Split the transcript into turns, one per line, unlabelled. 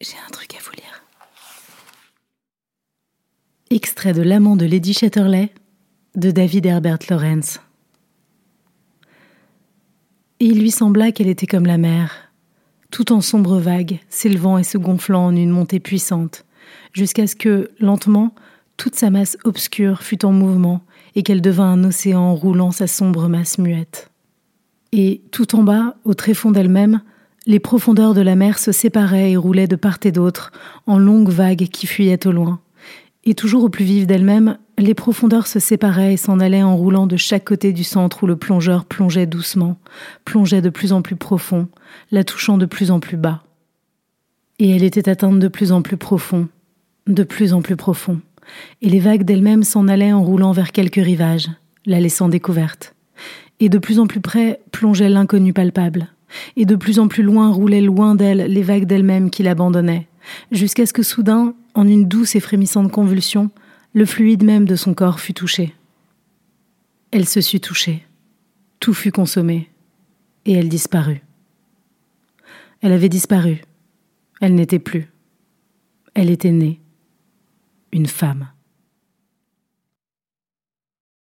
J'ai un truc à vous lire.
Extrait de L'amant de Lady Chatterley de David Herbert Lawrence. Il lui sembla qu'elle était comme la mer, tout en sombres vagues, s'élevant et se gonflant en une montée puissante, jusqu'à ce que, lentement, toute sa masse obscure fût en mouvement et qu'elle devint un océan roulant sa sombre masse muette. Et, tout en bas, au tréfonds d'elle-même, les profondeurs de la mer se séparaient et roulaient de part et d'autre, en longues vagues qui fuyaient au loin. Et toujours au plus vif d'elle-même, les profondeurs se séparaient et s'en allaient en roulant de chaque côté du centre où le plongeur plongeait doucement, plongeait de plus en plus profond, la touchant de plus en plus bas. Et elle était atteinte de plus en plus profond, de plus en plus profond, et les vagues d'elles-mêmes s'en allaient en roulant vers quelques rivages, la laissant découverte. Et de plus en plus près plongeait l'inconnu palpable, et de plus en plus loin roulaient loin d'elle les vagues d'elle-même qui l'abandonnaient, jusqu'à ce que soudain, en une douce et frémissante convulsion, le fluide même de son corps fut touché. Elle se sut touchée, tout fut consommé, et elle disparut. Elle avait disparu, elle n'était plus, elle était née, une femme.